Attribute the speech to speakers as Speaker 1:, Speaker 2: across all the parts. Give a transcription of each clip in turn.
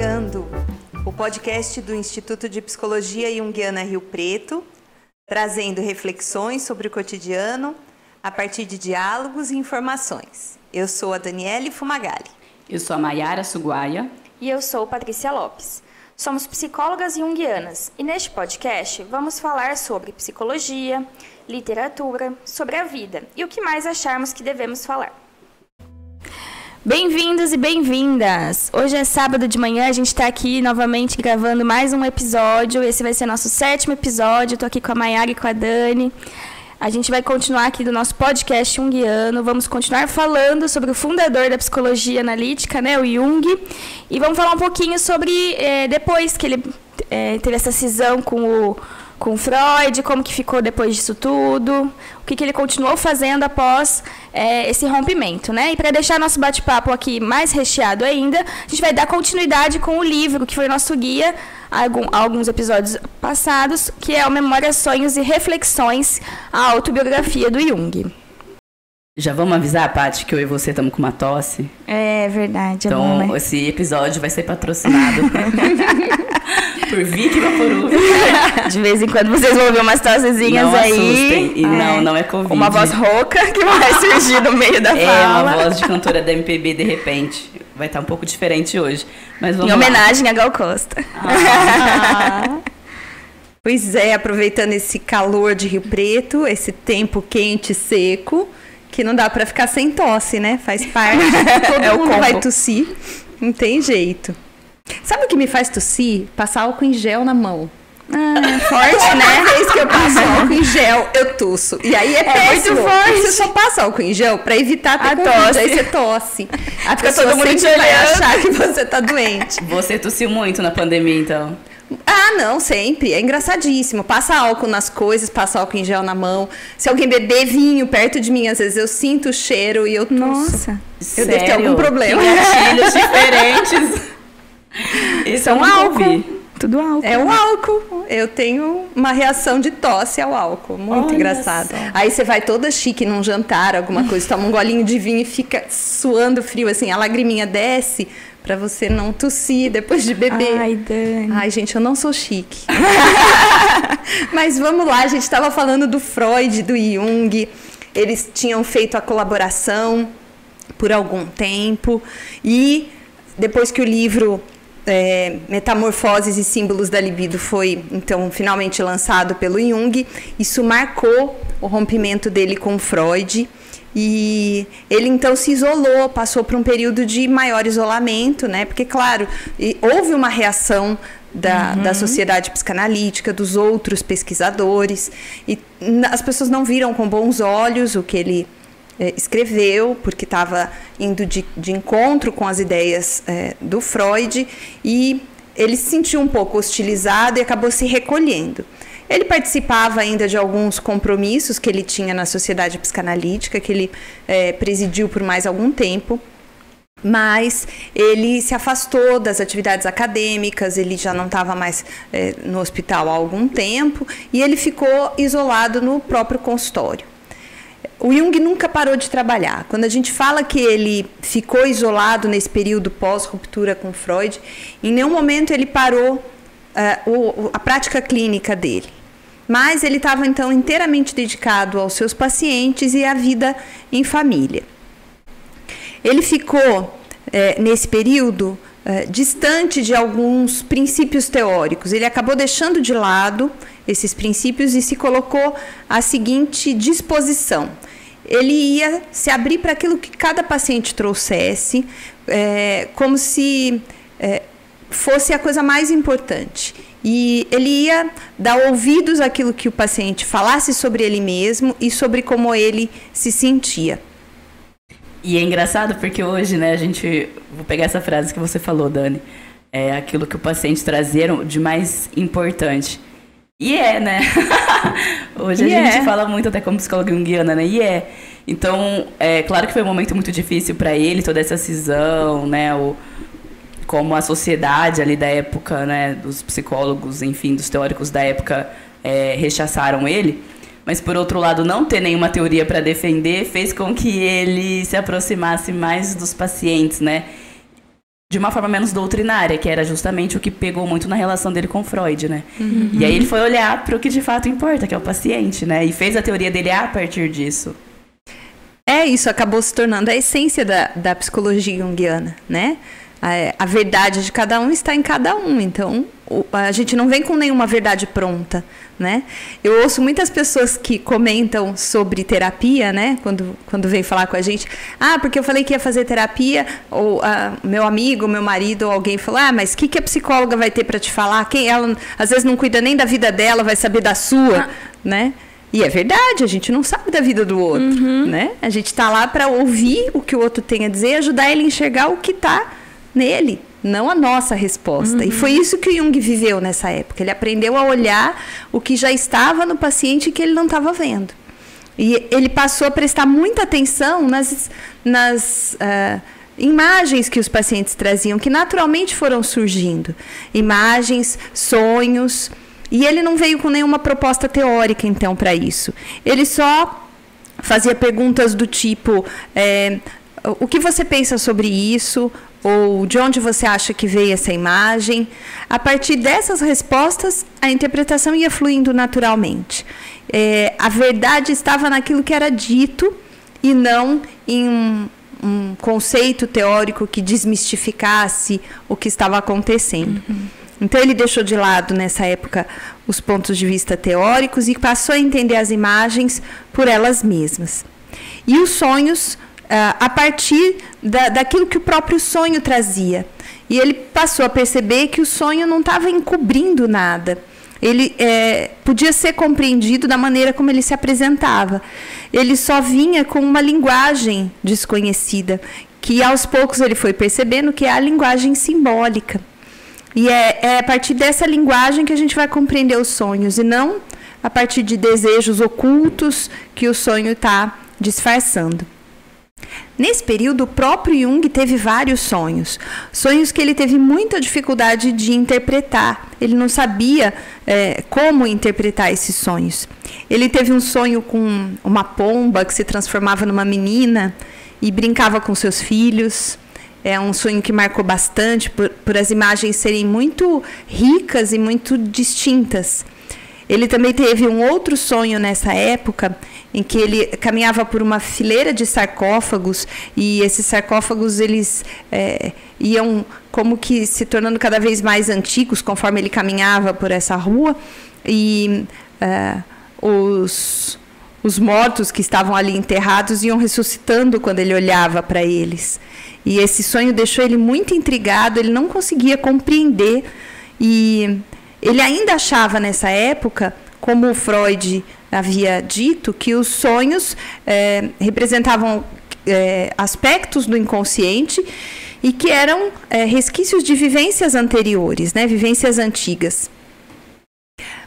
Speaker 1: Iniciando o podcast do Instituto de Psicologia Junguiana Rio Preto, trazendo reflexões sobre o cotidiano a partir de diálogos e informações. Eu sou a Daniele Fumagalli.
Speaker 2: Eu sou a Maiara Suguaia.
Speaker 3: E eu sou Patrícia Lopes. Somos psicólogas junguianas e neste podcast vamos falar sobre psicologia, literatura, sobre a vida e o que mais acharmos que devemos falar. Bem-vindos e bem-vindas! Hoje é sábado de manhã, a gente está aqui novamente gravando mais um episódio. Esse vai ser nosso sétimo episódio. Estou aqui com a Mayara e com a Dani. A gente vai continuar aqui do nosso podcast Jungiano. Vamos continuar falando sobre o fundador da psicologia analítica, né, o Jung. E vamos falar um pouquinho sobre é, depois que ele é, teve essa cisão com o com Freud, como que ficou depois disso tudo, o que, que ele continuou fazendo após é, esse rompimento, né? E para deixar nosso bate-papo aqui mais recheado ainda, a gente vai dar continuidade com o livro que foi nosso guia há alguns episódios passados, que é o Memória, Sonhos e Reflexões, a autobiografia do Jung.
Speaker 2: Já vamos avisar, Paty, que eu e você estamos com uma tosse?
Speaker 3: É verdade.
Speaker 2: É então,
Speaker 3: bom, né?
Speaker 2: esse episódio vai ser patrocinado por Vicky Vaporub.
Speaker 3: De vez em quando vocês vão ouvir umas tossezinhas
Speaker 2: não
Speaker 3: aí.
Speaker 2: Assustem. E não, não é Covid.
Speaker 3: Uma voz rouca que vai surgir no meio da
Speaker 2: é,
Speaker 3: fala.
Speaker 2: É, uma voz de cantora da MPB de repente. Vai estar um pouco diferente hoje. Mas vamos
Speaker 3: em homenagem
Speaker 2: lá.
Speaker 3: a Gal Costa.
Speaker 1: Ah. pois é, aproveitando esse calor de Rio Preto, esse tempo quente e seco que não dá para ficar sem tosse, né? Faz parte. Todo é mundo vai tossir. Não tem jeito. Sabe o que me faz tossir? Passar álcool em gel na mão.
Speaker 3: Ah, forte, né?
Speaker 1: Toda vez que eu passo álcool em gel, eu tosso. E aí é, é péssimo. Muito forte. Você só passa álcool em gel pra evitar ter a COVID, tosse. Aí você tosse. A Fica todo mundo te vai achar que você tá doente.
Speaker 2: Você tossiu muito na pandemia, então?
Speaker 1: Ah, não, sempre. É engraçadíssimo. Passa álcool nas coisas, passa álcool em gel na mão. Se alguém beber vinho perto de mim, às vezes eu sinto o cheiro e eu tosso.
Speaker 3: Nossa.
Speaker 1: Eu
Speaker 2: Sério?
Speaker 1: devo ter algum problema.
Speaker 2: Gatilhos diferentes. Isso é um álcool.
Speaker 3: Tudo álcool.
Speaker 1: É o álcool. Eu tenho uma reação de tosse ao álcool. Muito
Speaker 2: Olha
Speaker 1: engraçado.
Speaker 2: Só.
Speaker 1: Aí você vai toda chique num jantar, alguma coisa, toma um golinho de vinho e fica suando frio, assim, a lagriminha desce para você não tossir depois de beber.
Speaker 3: Ai, Dani.
Speaker 1: Ai, gente, eu não sou chique. Mas vamos lá, a gente estava falando do Freud, do Jung. Eles tinham feito a colaboração por algum tempo e depois que o livro é, Metamorfoses e Símbolos da Libido foi então finalmente lançado pelo Jung, isso marcou o rompimento dele com Freud. E ele então se isolou, passou por um período de maior isolamento, né? Porque, claro, houve uma reação da, uhum. da sociedade psicanalítica, dos outros pesquisadores, e as pessoas não viram com bons olhos o que ele escreveu, porque estava indo de, de, encontro com as ideias é, do Freud, e ele se sentiu um pouco hostilizado e acabou se recolhendo. Ele participava ainda de alguns compromissos que ele tinha na sociedade psicanalítica, que ele é, presidiu por mais algum tempo. Mas ele se afastou das atividades acadêmicas, ele já não estava mais é, no hospital há algum tempo e ele ficou isolado no próprio consultório. O Jung nunca parou de trabalhar. Quando a gente fala que ele ficou isolado nesse período pós-ruptura com Freud, em nenhum momento ele parou uh, o, a prática clínica dele mas ele estava então inteiramente dedicado aos seus pacientes e à vida em família. Ele ficou, é, nesse período, é, distante de alguns princípios teóricos. Ele acabou deixando de lado esses princípios e se colocou à seguinte disposição. Ele ia se abrir para aquilo que cada paciente trouxesse, é, como se é, fosse a coisa mais importante. E ele ia dar ouvidos àquilo que o paciente falasse sobre ele mesmo e sobre como ele se sentia.
Speaker 2: E é engraçado porque hoje, né, a gente. Vou pegar essa frase que você falou, Dani. É aquilo que o paciente trazia de mais importante. E é, né? hoje a é. gente fala muito até como psicóloga junguiana, né? E é. Então, é claro que foi um momento muito difícil para ele, toda essa cisão, né? O, como a sociedade ali da época, né, dos psicólogos, enfim, dos teóricos da época é, rechaçaram ele. Mas por outro lado, não ter nenhuma teoria para defender fez com que ele se aproximasse mais dos pacientes, né? De uma forma menos doutrinária, que era justamente o que pegou muito na relação dele com Freud, né? Uhum. E aí ele foi olhar para o que de fato importa, que é o paciente, né? E fez a teoria dele a partir disso.
Speaker 1: É, isso acabou se tornando a essência da, da psicologia junguiana, né? A, a verdade de cada um está em cada um, então a gente não vem com nenhuma verdade pronta, né? Eu ouço muitas pessoas que comentam sobre terapia, né? Quando, quando vem falar com a gente, ah, porque eu falei que ia fazer terapia, ou ah, meu amigo, meu marido, ou alguém falou, ah, mas o que, que a psicóloga vai ter para te falar? Quem ela, às vezes não cuida nem da vida dela, vai saber da sua, ah. né? E é verdade, a gente não sabe da vida do outro, uhum. né? A gente está lá para ouvir o que o outro tem a dizer, ajudar ele a enxergar o que está nele, não a nossa resposta. Uhum. E foi isso que o Jung viveu nessa época. Ele aprendeu a olhar o que já estava no paciente que ele não estava vendo. E ele passou a prestar muita atenção nas, nas uh, imagens que os pacientes traziam, que naturalmente foram surgindo. Imagens, sonhos. E ele não veio com nenhuma proposta teórica, então, para isso. Ele só fazia perguntas do tipo: é, o que você pensa sobre isso? Ou de onde você acha que veio essa imagem? A partir dessas respostas, a interpretação ia fluindo naturalmente. É, a verdade estava naquilo que era dito e não em um, um conceito teórico que desmistificasse o que estava acontecendo. Uhum. Então ele deixou de lado nessa época os pontos de vista teóricos e passou a entender as imagens por elas mesmas. E os sonhos a partir da, daquilo que o próprio sonho trazia. E ele passou a perceber que o sonho não estava encobrindo nada. Ele é, podia ser compreendido da maneira como ele se apresentava. Ele só vinha com uma linguagem desconhecida, que aos poucos ele foi percebendo que é a linguagem simbólica. E é, é a partir dessa linguagem que a gente vai compreender os sonhos, e não a partir de desejos ocultos que o sonho está disfarçando. Nesse período, o próprio Jung teve vários sonhos. Sonhos que ele teve muita dificuldade de interpretar. Ele não sabia é, como interpretar esses sonhos. Ele teve um sonho com uma pomba que se transformava numa menina e brincava com seus filhos. É um sonho que marcou bastante por, por as imagens serem muito ricas e muito distintas. Ele também teve um outro sonho nessa época em que ele caminhava por uma fileira de sarcófagos e esses sarcófagos eles é, iam como que se tornando cada vez mais antigos conforme ele caminhava por essa rua e é, os os mortos que estavam ali enterrados iam ressuscitando quando ele olhava para eles. E esse sonho deixou ele muito intrigado, ele não conseguia compreender. E ele ainda achava nessa época, como Freud havia dito que os sonhos é, representavam é, aspectos do inconsciente e que eram é, resquícios de vivências anteriores, né, vivências antigas.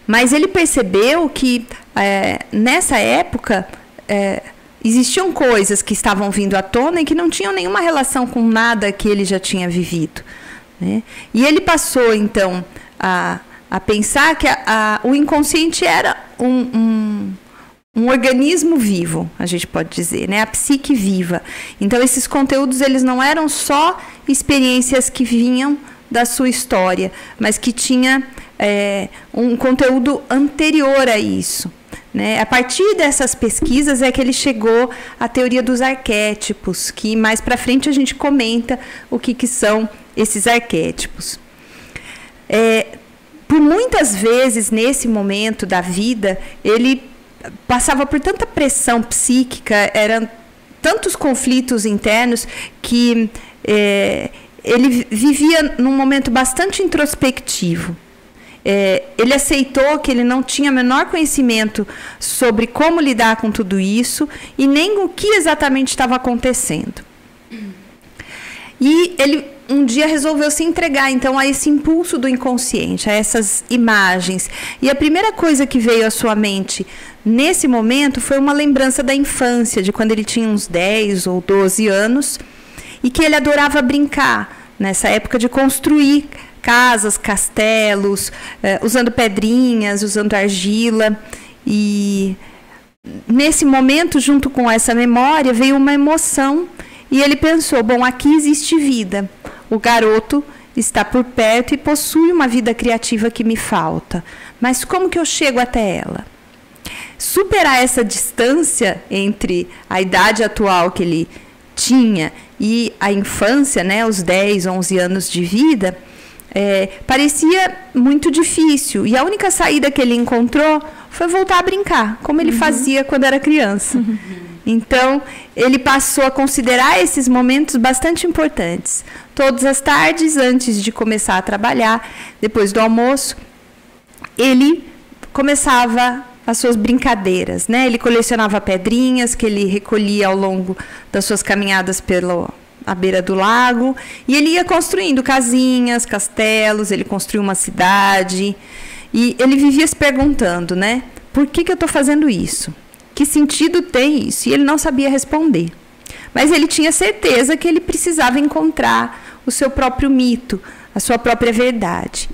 Speaker 1: Mas ele percebeu que é, nessa época é, existiam coisas que estavam vindo à tona e que não tinham nenhuma relação com nada que ele já tinha vivido. Né? E ele passou então a a pensar que a, a, o inconsciente era um, um, um, organismo vivo, a gente pode dizer, né? A psique viva. Então esses conteúdos eles não eram só experiências que vinham da sua história, mas que tinha é, um conteúdo anterior a isso. Né? A partir dessas pesquisas é que ele chegou à teoria dos arquétipos, que mais para frente a gente comenta o que, que são esses arquétipos. É, por muitas vezes nesse momento da vida, ele passava por tanta pressão psíquica, eram tantos conflitos internos que é, ele vivia num momento bastante introspectivo. É, ele aceitou que ele não tinha menor conhecimento sobre como lidar com tudo isso e nem o que exatamente estava acontecendo. E ele um dia resolveu se entregar então a esse impulso do inconsciente, a essas imagens. E a primeira coisa que veio à sua mente nesse momento foi uma lembrança da infância, de quando ele tinha uns 10 ou 12 anos, e que ele adorava brincar nessa época de construir casas, castelos, eh, usando pedrinhas, usando argila. E nesse momento, junto com essa memória, veio uma emoção e ele pensou: bom, aqui existe vida. O garoto está por perto e possui uma vida criativa que me falta. Mas como que eu chego até ela? Superar essa distância entre a idade atual que ele tinha e a infância, né, os 10, 11 anos de vida, é, parecia muito difícil. E a única saída que ele encontrou foi voltar a brincar, como ele uhum. fazia quando era criança. Uhum. Então, ele passou a considerar esses momentos bastante importantes. Todas as tardes, antes de começar a trabalhar, depois do almoço, ele começava as suas brincadeiras, né? Ele colecionava pedrinhas que ele recolhia ao longo das suas caminhadas pela à beira do lago e ele ia construindo casinhas, castelos, ele construiu uma cidade e ele vivia se perguntando, né? Por que, que eu estou fazendo isso? Que sentido tem isso? E ele não sabia responder. Mas ele tinha certeza que ele precisava encontrar o seu próprio mito, a sua própria verdade.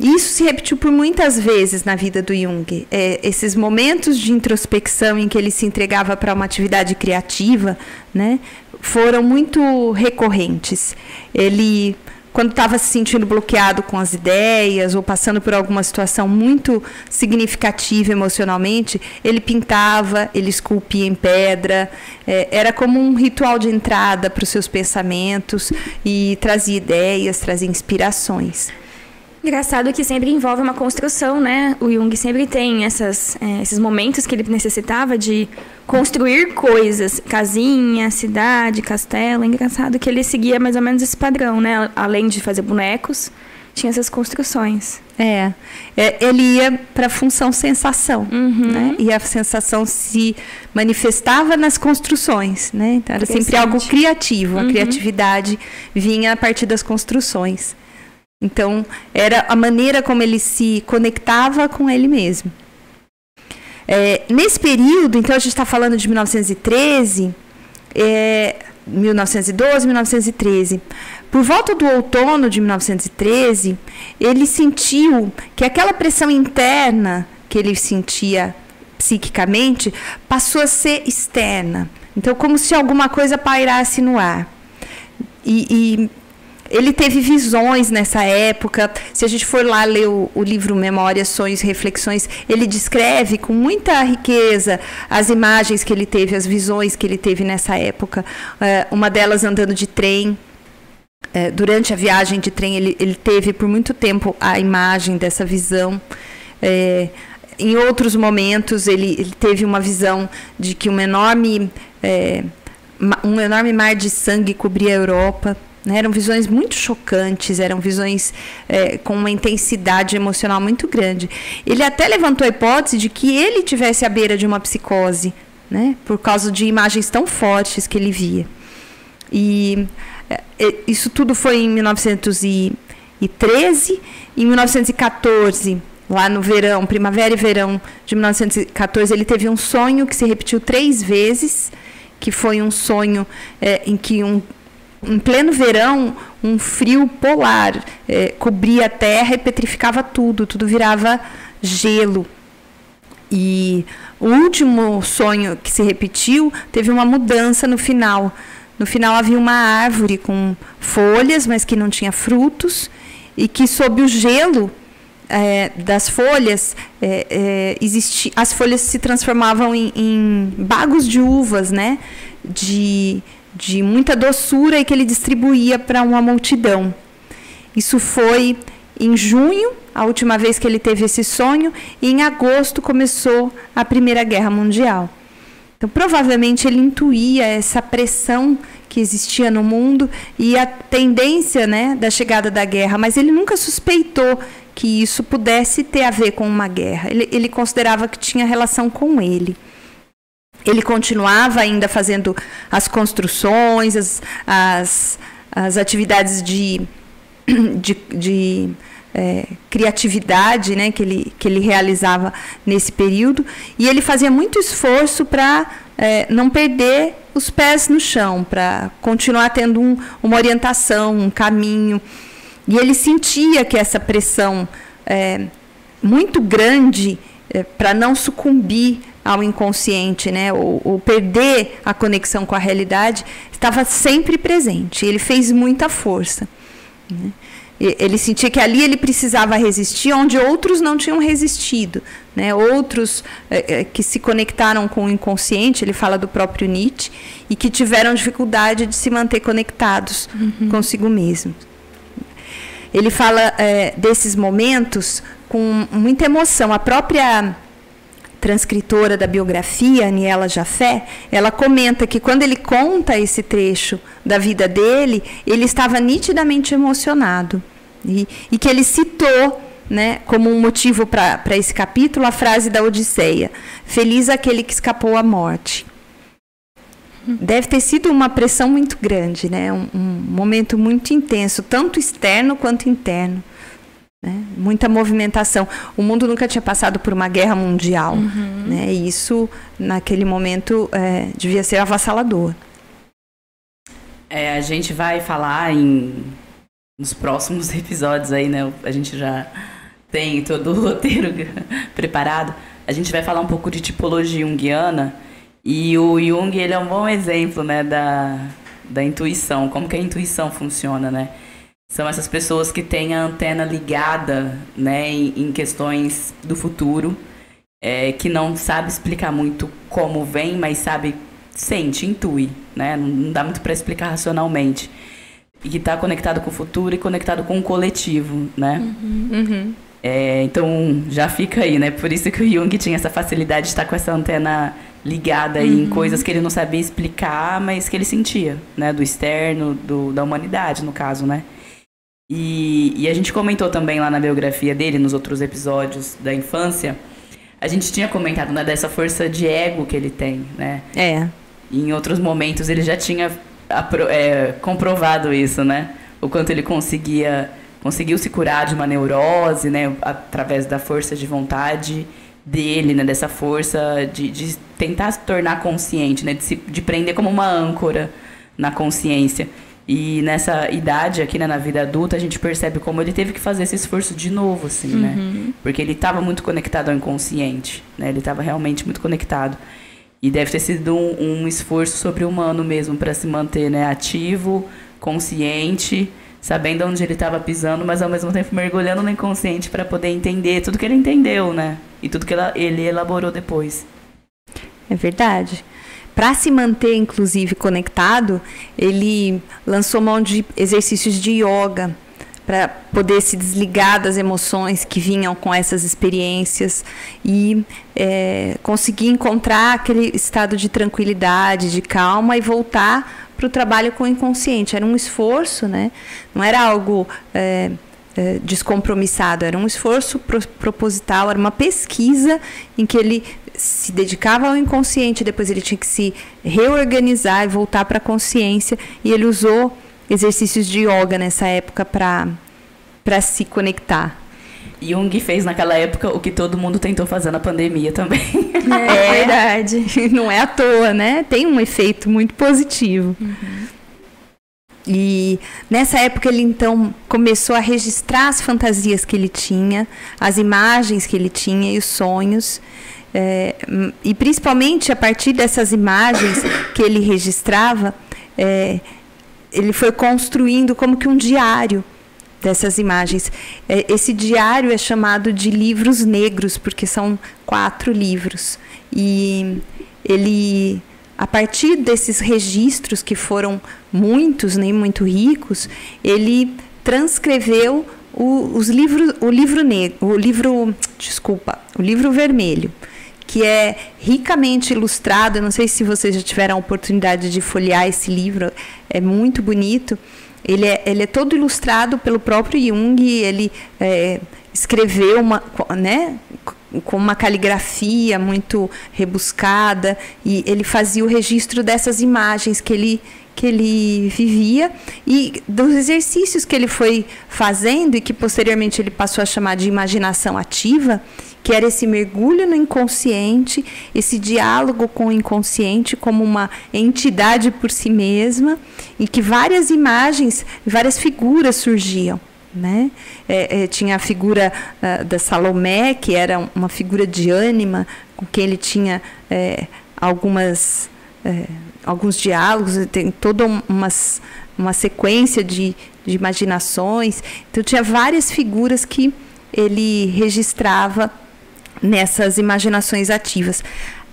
Speaker 1: Isso se repetiu por muitas vezes na vida do Jung. É, esses momentos de introspecção em que ele se entregava para uma atividade criativa, né, foram muito recorrentes. Ele, quando estava se sentindo bloqueado com as ideias ou passando por alguma situação muito significativa emocionalmente, ele pintava, ele esculpia em pedra. É, era como um ritual de entrada para os seus pensamentos e trazia ideias, trazia inspirações.
Speaker 3: Engraçado que sempre envolve uma construção, né? O Jung sempre tem essas, é, esses momentos que ele necessitava de construir coisas, casinha, cidade, castelo. Engraçado que ele seguia mais ou menos esse padrão, né? Além de fazer bonecos, tinha essas construções.
Speaker 1: É, é ele ia para a função sensação, uhum. né? E a sensação se manifestava nas construções, né? Então era sempre algo criativo. A uhum. criatividade vinha a partir das construções. Então, era a maneira como ele se conectava com ele mesmo. É, nesse período, então a gente está falando de 1913, é, 1912, 1913. Por volta do outono de 1913, ele sentiu que aquela pressão interna que ele sentia psiquicamente passou a ser externa. Então, como se alguma coisa pairasse no ar. E, e ele teve visões nessa época. Se a gente for lá ler o, o, livro Memórias, Sonhos e Reflexões, ele descreve com muita riqueza as imagens que ele teve, as visões que ele teve nessa época. É, uma delas andando de trem. É, durante a viagem de trem, ele, ele, teve por muito tempo a imagem dessa visão. É, em outros momentos, ele, ele, teve uma visão de que um enorme, é, um enorme mar de sangue cobria a Europa. Né? Eram visões muito chocantes, eram visões é, com uma intensidade emocional muito grande. Ele até levantou a hipótese de que ele tivesse à beira de uma psicose, né? por causa de imagens tão fortes que ele via. E é, é isso tudo foi em 1913. Em 1914, lá no verão, primavera e verão de 1914, ele teve um sonho que se repetiu três vezes, que foi um sonho é, em que um em pleno verão, um frio polar é, cobria a terra e petrificava tudo, tudo virava gelo. E o último sonho que se repetiu teve uma mudança no final. No final havia uma árvore com folhas, mas que não tinha frutos, e que sob o gelo é, das folhas, é, é, existi, as folhas se transformavam em, em bagos de uvas, né? De, de muita doçura e que ele distribuía para uma multidão. Isso foi em junho, a última vez que ele teve esse sonho, e em agosto começou a Primeira Guerra Mundial. Então, provavelmente ele intuía essa pressão que existia no mundo e a tendência né, da chegada da guerra, mas ele nunca suspeitou que isso pudesse ter a ver com uma guerra. Ele, ele considerava que tinha relação com ele. Ele continuava ainda fazendo as construções, as, as, as atividades de, de, de é, criatividade né, que, ele, que ele realizava nesse período. E ele fazia muito esforço para é, não perder os pés no chão, para continuar tendo um, uma orientação, um caminho. E ele sentia que essa pressão é, muito grande para não sucumbir ao inconsciente, né, ou, ou, perder a conexão com a realidade, estava sempre presente. Ele fez muita força. Né? Ele sentia que ali ele precisava resistir, onde outros não tinham resistido. Né? Outros é, é, que se conectaram com o inconsciente, ele fala do próprio Nietzsche, e que tiveram dificuldade de se manter conectados uhum. consigo mesmo. Ele fala desses momentos com muita emoção. A própria transcritora da biografia, Aniela Jafé, ela comenta que quando ele conta esse trecho da vida dele, ele estava nitidamente emocionado. E, e que ele citou né, como um motivo para esse capítulo a frase da Odisseia: Feliz aquele que escapou à morte. Deve ter sido uma pressão muito grande, né? um, um momento muito intenso, tanto externo quanto interno. Né? Muita movimentação. O mundo nunca tinha passado por uma guerra mundial. Uhum. Né? E isso, naquele momento, é, devia ser avassalador.
Speaker 2: É, a gente vai falar em nos próximos episódios aí, né? A gente já tem todo o roteiro preparado. A gente vai falar um pouco de tipologia junguiana. E o Jung, ele é um bom exemplo, né, da, da intuição, como que a intuição funciona, né? São essas pessoas que têm a antena ligada né, em, em questões do futuro, é, que não sabe explicar muito como vem, mas sabe, sente, intui, né? Não, não dá muito para explicar racionalmente. E que está conectado com o futuro e conectado com o coletivo, né? Uhum. Uhum. É, então, já fica aí, né? Por isso que o Jung tinha essa facilidade de estar com essa antena ligada uhum. em coisas que ele não sabia explicar, mas que ele sentia, né? Do externo, do, da humanidade, no caso, né? E, e a gente comentou também lá na biografia dele, nos outros episódios da infância, a gente tinha comentado né, dessa força de ego que ele tem, né?
Speaker 1: É.
Speaker 2: E em outros momentos ele já tinha é, comprovado isso, né? O quanto ele conseguia conseguiu se curar de uma neurose, né? Através da força de vontade dele, né? Dessa força de, de tentar se tornar consciente, né? De, se, de prender como uma âncora na consciência. E nessa idade aqui, né, na vida adulta, a gente percebe como ele teve que fazer esse esforço de novo, assim, né? uhum. né? Porque ele estava muito conectado ao inconsciente, né? Ele estava realmente muito conectado. E deve ter sido um, um esforço sobre-humano mesmo para se manter, né, ativo, consciente, sabendo onde ele estava pisando, mas ao mesmo tempo mergulhando no inconsciente para poder entender tudo que ele entendeu, né? E tudo que ele elaborou depois.
Speaker 1: É verdade. Para se manter, inclusive, conectado, ele lançou mão de exercícios de yoga para poder se desligar das emoções que vinham com essas experiências e é, conseguir encontrar aquele estado de tranquilidade, de calma e voltar para o trabalho com o inconsciente. Era um esforço, né? não era algo é, é, descompromissado, era um esforço pro, proposital, era uma pesquisa em que ele se dedicava ao inconsciente, depois ele tinha que se reorganizar e voltar para a consciência, e ele usou exercícios de yoga nessa época para se conectar.
Speaker 2: Jung fez naquela época o que todo mundo tentou fazer na pandemia também.
Speaker 1: É, é verdade. Não é à toa, né? Tem um efeito muito positivo. Uhum. E nessa época ele então começou a registrar as fantasias que ele tinha, as imagens que ele tinha e os sonhos. É, e principalmente a partir dessas imagens que ele registrava, é, ele foi construindo como que um diário dessas imagens. É, esse diário é chamado de livros negros, porque são quatro livros. E ele, a partir desses registros, que foram muitos, nem muito ricos, ele transcreveu o, os livros, o livro negro, o livro, desculpa, o livro vermelho que é ricamente ilustrado. Não sei se vocês já tiveram a oportunidade de folhear esse livro, é muito bonito. Ele é, ele é todo ilustrado pelo próprio Jung, ele é, escreveu uma, né, com uma caligrafia muito rebuscada e ele fazia o registro dessas imagens que ele que ele vivia e dos exercícios que ele foi fazendo e que posteriormente ele passou a chamar de imaginação ativa, que era esse mergulho no inconsciente, esse diálogo com o inconsciente como uma entidade por si mesma, e que várias imagens, várias figuras surgiam. né? É, é, tinha a figura uh, da Salomé, que era uma figura de ânima, com quem ele tinha é, algumas, é, alguns diálogos, tem toda umas, uma sequência de, de imaginações. Então, tinha várias figuras que ele registrava nessas imaginações ativas.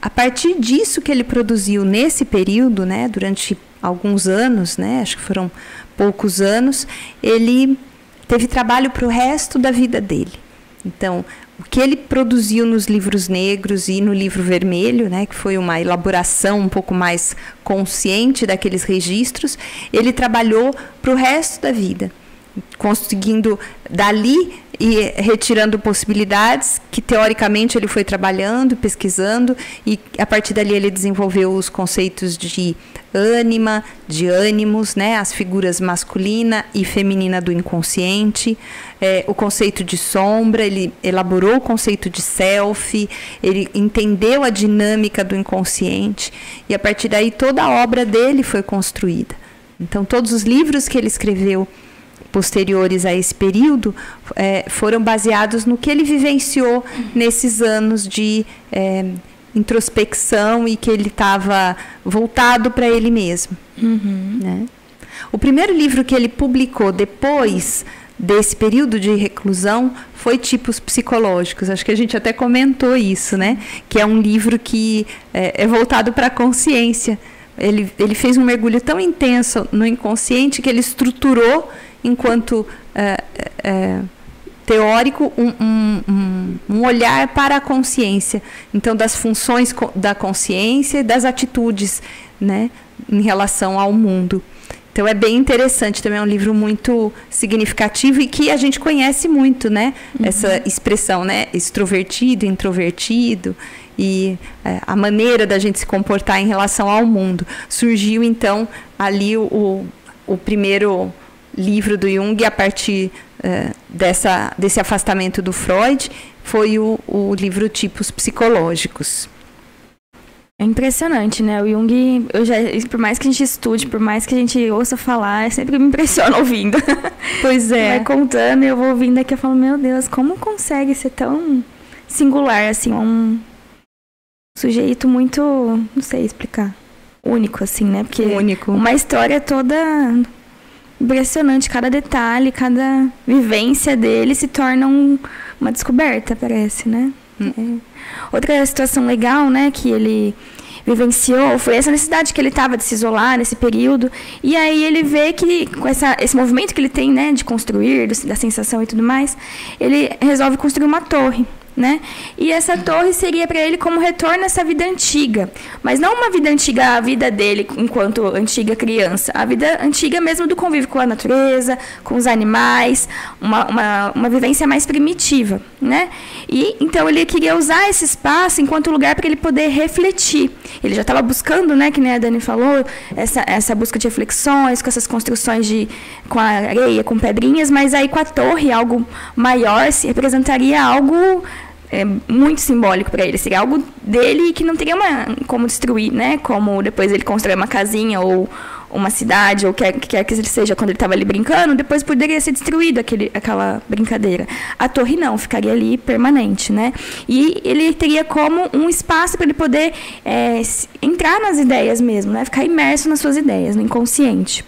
Speaker 1: A partir disso que ele produziu nesse período, né, durante alguns anos, né, acho que foram poucos anos, ele teve trabalho para o resto da vida dele. Então, o que ele produziu nos livros negros e no livro vermelho, né, que foi uma elaboração um pouco mais consciente daqueles registros, ele trabalhou para o resto da vida, conseguindo dali e retirando possibilidades que teoricamente ele foi trabalhando, pesquisando e a partir dali ele desenvolveu os conceitos de ânima, de ânimos, né, as figuras masculina e feminina do inconsciente, é, o conceito de sombra, ele elaborou o conceito de self, ele entendeu a dinâmica do inconsciente e a partir daí toda a obra dele foi construída. Então todos os livros que ele escreveu posteriores a esse período é, foram baseados no que ele vivenciou nesses anos de é, introspecção e que ele estava voltado para ele mesmo. Uhum. Né? O primeiro livro que ele publicou depois desse período de reclusão foi Tipos Psicológicos. Acho que a gente até comentou isso, né? Que é um livro que é, é voltado para a consciência. Ele, ele fez um mergulho tão intenso no inconsciente que ele estruturou enquanto é, é, teórico, um, um, um, olhar para a consciência. Então, das funções da consciência e das atitudes né, em relação ao mundo. Então é bem interessante, também é um livro muito significativo e que a gente conhece muito, né? Uhum. Essa expressão, né? Extrovertido, introvertido e é, a maneira da gente se comportar em relação ao mundo. Surgiu então ali o, o primeiro livro do Jung a partir uh, dessa, desse afastamento do Freud foi o, o livro Tipos Psicológicos.
Speaker 3: É impressionante, né? O Jung, eu já, por mais que a gente estude, por mais que a gente ouça falar, sempre me impressiona ouvindo.
Speaker 1: Pois é.
Speaker 3: Vai contando e eu vou ouvindo aqui e falo, meu Deus, como consegue ser tão singular, assim, um sujeito muito, não sei explicar, único, assim, né? Porque
Speaker 1: único.
Speaker 3: uma história toda impressionante. Cada detalhe, cada vivência dele se torna um, uma descoberta, parece, né? Hum. É. Outra situação legal, né, que ele vivenciou foi essa necessidade que ele estava de se isolar nesse período. E aí ele vê que com essa, esse movimento que ele tem, né, de construir, da sensação e tudo mais, ele resolve construir uma torre né? E essa torre seria para ele como retorno a essa vida antiga, mas não uma vida antiga, a vida dele enquanto antiga criança, a vida antiga mesmo do convívio com a natureza, com os animais, uma, uma, uma vivência mais primitiva, né? E então ele queria usar esse espaço enquanto lugar para ele poder refletir. Ele já estava buscando, né, que nem a Dani falou, essa, essa busca de reflexões, com essas construções de com areia, com pedrinhas, mas aí com a torre algo maior se representaria algo é, muito simbólico para ele. Seria algo dele que não teria uma, como destruir, né? Como depois ele constrói uma casinha ou uma cidade, ou quer, quer que ele seja quando ele estava ali brincando, depois poderia ser destruído aquele, aquela brincadeira. A torre não, ficaria ali permanente, né? E ele teria como um espaço para ele poder é, entrar nas ideias mesmo, né? Ficar imerso nas suas ideias, no inconsciente.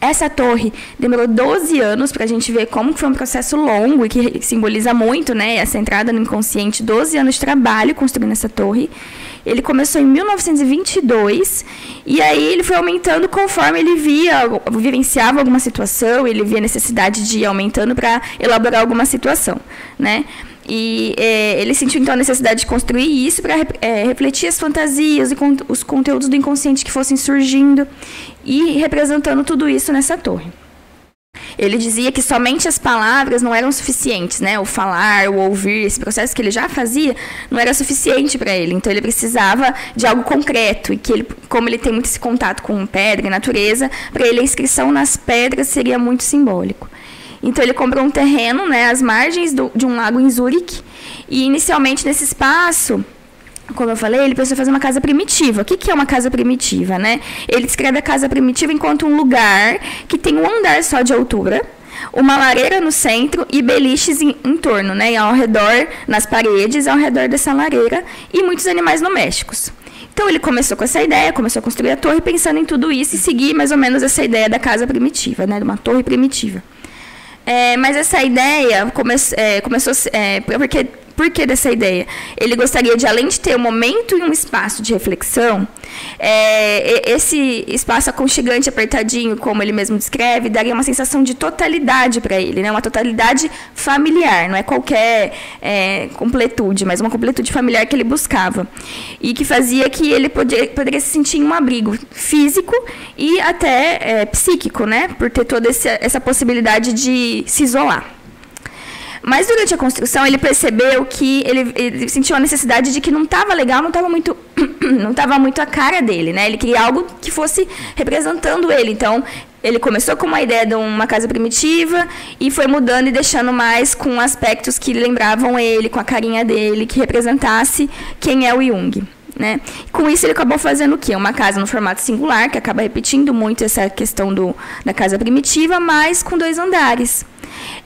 Speaker 3: Essa torre demorou 12 anos para a gente ver como foi um processo longo e que simboliza muito, né, essa entrada no inconsciente, 12 anos de trabalho construindo essa torre. Ele começou em 1922 e aí ele foi aumentando conforme ele via, vivenciava alguma situação, ele via necessidade de ir aumentando para elaborar alguma situação, né? E é, ele sentiu então a necessidade de construir isso para é, refletir as fantasias e con os conteúdos do inconsciente que fossem surgindo e representando tudo isso nessa torre. Ele dizia que somente as palavras não eram suficientes, né? O falar, o ouvir, esse processo que ele já fazia, não era suficiente para ele. Então ele precisava de algo concreto e que ele, como ele tem muito esse contato com pedra e natureza, para ele a inscrição nas pedras seria muito simbólico. Então ele comprou um terreno, né, às margens do, de um lago em Zurique, e inicialmente nesse espaço, como eu falei, ele pensou em fazer uma casa primitiva. O que, que é uma casa primitiva, né? Ele descreve a casa primitiva enquanto um lugar que tem um andar só de altura, uma lareira no centro e beliches em, em torno, né? Ao redor, nas paredes, ao redor dessa lareira, e muitos animais domésticos. Então ele começou com essa ideia, começou a construir a torre pensando em tudo isso e seguir mais ou menos essa ideia da casa primitiva, né? De uma torre primitiva. É, mas essa ideia come, é, começou é, porque por que dessa ideia? Ele gostaria de, além de ter um momento e um espaço de reflexão, é, esse espaço aconchegante, apertadinho, como ele mesmo descreve, daria uma sensação de totalidade para ele, né? uma totalidade familiar, não é qualquer é, completude, mas uma completude familiar que ele buscava. E que fazia que ele poderia, poderia se sentir em um abrigo físico e até é, psíquico, né? por ter toda essa possibilidade de se isolar. Mas durante a construção ele percebeu que ele, ele sentiu a necessidade de que não estava legal, não estava muito, não estava muito a cara dele, né? Ele queria algo que fosse representando ele. Então ele começou com uma ideia de uma casa primitiva e foi mudando e deixando mais com aspectos que lembravam ele, com a carinha dele, que representasse quem é o Jung. Né? Com isso ele acabou fazendo o quê? Uma casa no formato singular, que acaba repetindo muito essa questão do, da casa primitiva, mas com dois andares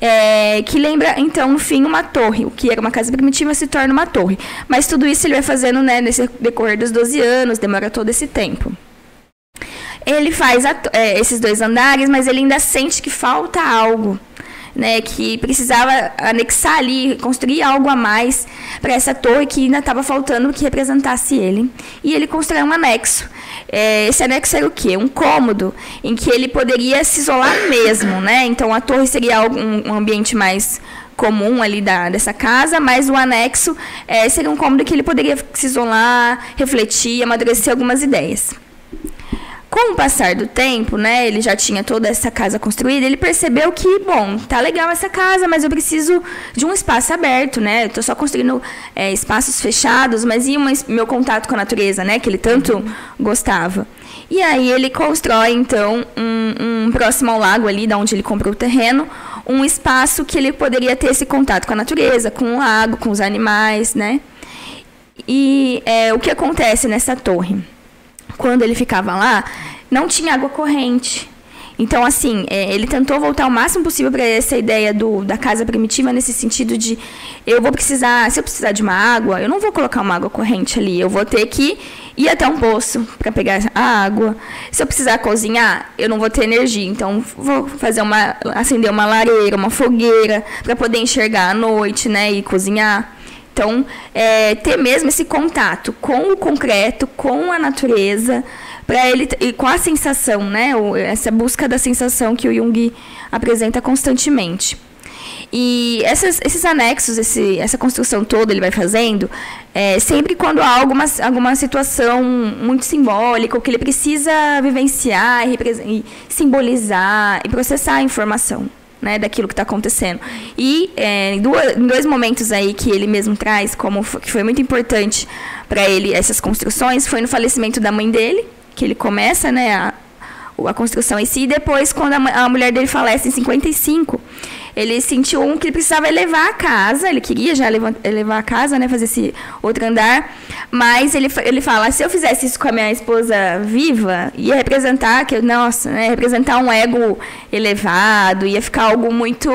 Speaker 3: é, que lembra, então, no fim, uma torre. O que era uma casa primitiva se torna uma torre. Mas tudo isso ele vai fazendo né, nesse decorrer dos 12 anos, demora todo esse tempo. Ele faz a, é, esses dois andares, mas ele ainda sente que falta algo né, que precisava anexar ali, construir algo a mais para essa torre que ainda estava faltando que representasse ele. E ele constrói um anexo. É, esse anexo era o quê? Um cômodo em que ele poderia se isolar mesmo, né? Então a torre seria um, um ambiente mais comum ali da, dessa casa, mas o anexo é, seria um cômodo que ele poderia se isolar, refletir, amadurecer algumas ideias. Com o passar do tempo, né, ele já tinha toda essa casa construída, ele percebeu que, bom, tá legal essa casa, mas eu preciso de um espaço aberto, né? Eu tô só construindo é, espaços fechados, mas e uma, meu contato com a natureza, né, que ele tanto gostava. E aí ele constrói, então, um, um próximo ao lago ali, da onde ele comprou o terreno, um espaço que ele poderia ter esse contato com a natureza, com o lago, com os animais, né? E é, o que acontece nessa torre? Quando ele ficava lá, não tinha água corrente. Então, assim, é, ele tentou voltar o máximo possível para essa ideia do, da casa primitiva, nesse sentido de eu vou precisar, se eu precisar de uma água, eu não vou colocar uma água corrente ali, eu vou ter que ir até um poço para pegar a água. Se eu precisar cozinhar, eu não vou ter energia, então vou fazer uma, acender uma lareira, uma fogueira, para poder enxergar à noite, né, e cozinhar. Então, é, ter mesmo esse contato com o concreto, com a natureza, para ele e com a sensação, né? Essa busca da sensação que o Jung apresenta constantemente. E essas, esses anexos, esse, essa construção toda ele vai fazendo, é, sempre quando há alguma, alguma situação muito simbólica, ou que ele precisa vivenciar e, e simbolizar e processar a informação né, daquilo que está acontecendo. E é, em, duas, em, dois momentos aí que ele mesmo traz, como que foi muito importante para ele essas construções, foi no falecimento da mãe dele, que ele começa né, a, a construção em si, e depois, quando a, a mulher dele falece em 55, ele sentiu um que ele precisava elevar a casa, ele queria já elevar a casa, né, fazer esse outro andar, mas ele, ele fala, se eu fizesse isso com a minha esposa viva, ia representar, que nossa, né, representar um ego elevado, ia ficar algo muito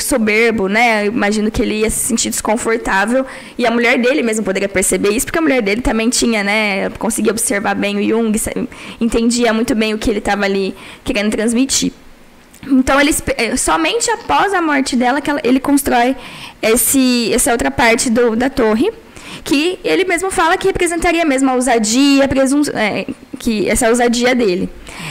Speaker 3: soberbo, né, eu imagino que ele ia se sentir desconfortável, e a mulher dele mesmo poderia perceber isso, porque a mulher dele também tinha, né, conseguia observar bem o Jung, entendia muito bem o que ele estava ali querendo transmitir. Então, ele, eh, somente após a morte dela que ele constrói esse, essa outra parte do, da torre, que ele mesmo fala que representaria mesmo a ousadia, é, que essa ousadia dele.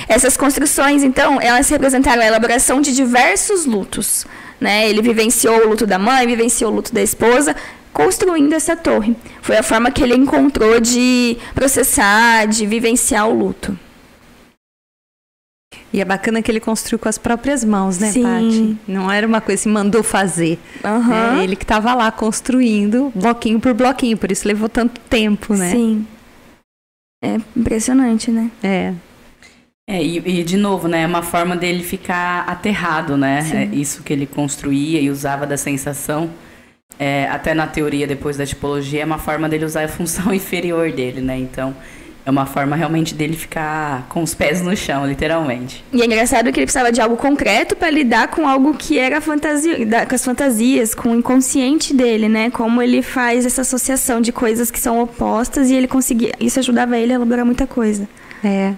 Speaker 3: Essas construções, então, elas representaram a elaboração de diversos lutos. Né? Ele vivenciou o luto da mãe, vivenciou o luto da esposa, construindo essa torre. Foi a forma que ele encontrou de processar, de vivenciar o luto.
Speaker 1: E é bacana que ele construiu com as próprias mãos, né, Sim. Paty? Não era uma coisa que mandou fazer. Uhum. É ele que estava lá construindo, bloquinho por bloquinho, por isso levou tanto tempo, né?
Speaker 3: Sim. É impressionante, né?
Speaker 1: É.
Speaker 2: É, e, e, de novo, né, é uma forma dele ficar aterrado, né? É isso que ele construía e usava da sensação. É, até na teoria, depois da tipologia, é uma forma dele usar a função inferior dele, né? Então, é uma forma realmente dele ficar com os pés no chão, literalmente.
Speaker 3: E é engraçado que ele precisava de algo concreto para lidar com algo que era fantasia, da, com as fantasias, com o inconsciente dele, né? Como ele faz essa associação de coisas que são opostas e ele conseguia, isso ajudava ele a elaborar muita coisa.
Speaker 1: É.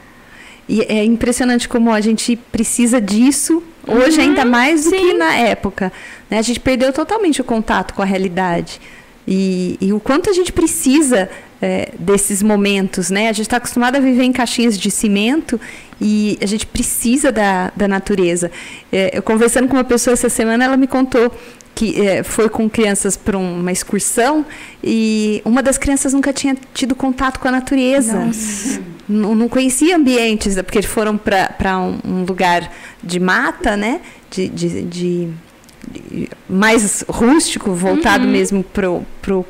Speaker 1: E é impressionante como a gente precisa disso hoje
Speaker 3: Uhum,
Speaker 1: ainda mais do
Speaker 3: sim.
Speaker 1: que na época. Né? A gente perdeu totalmente o contato com a realidade. E, e o quanto a gente precisa é, desses momentos, né? A gente está acostumado a viver em caixinhas de cimento e a gente precisa da, da natureza. É, eu conversando com uma pessoa essa semana, ela me contou que é, foi com crianças para uma excursão e uma das crianças nunca tinha tido contato com a natureza. Não, não conhecia ambientes, porque foram para um, um lugar de mata, né? De, de, de- mais rústico, voltado mesmo pro, pro,